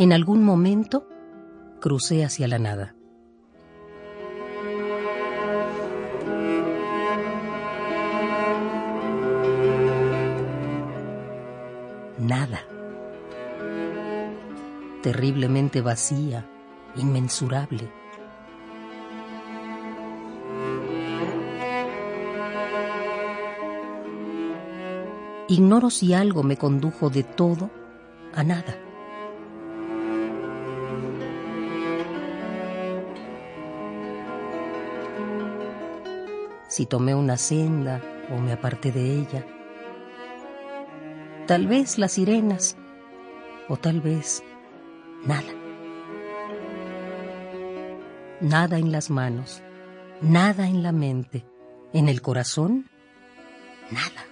En algún momento crucé hacia la nada. Nada. Terriblemente vacía, inmensurable. Ignoro si algo me condujo de todo a nada. Si tomé una senda o me aparté de ella. Tal vez las sirenas o tal vez nada. Nada en las manos, nada en la mente, en el corazón, nada.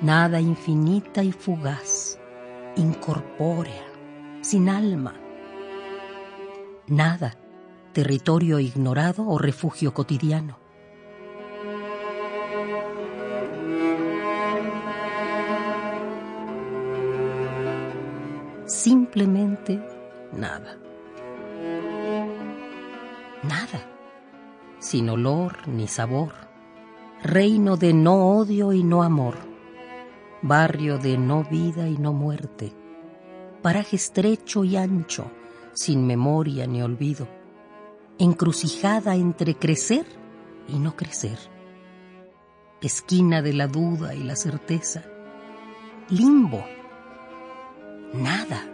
nada infinita y fugaz, incorpórea, sin alma. Nada, territorio ignorado o refugio cotidiano. Simplemente nada. Nada, sin olor ni sabor, reino de no odio y no amor. Barrio de no vida y no muerte, paraje estrecho y ancho, sin memoria ni olvido, encrucijada entre crecer y no crecer, esquina de la duda y la certeza, limbo, nada.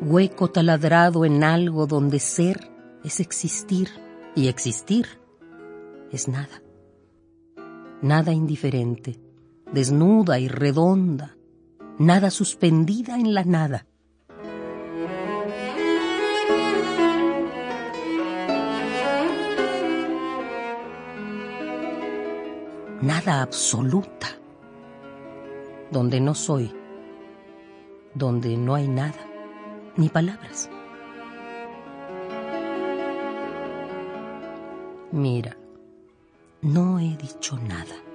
Hueco taladrado en algo donde ser es existir y existir es nada nada indiferente, desnuda y redonda, nada suspendida en la nada. Nada absoluta, donde no soy, donde no hay nada, ni palabras. Mira, no he dicho nada.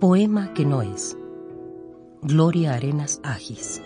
Poema que no es. Gloria Arenas Agis.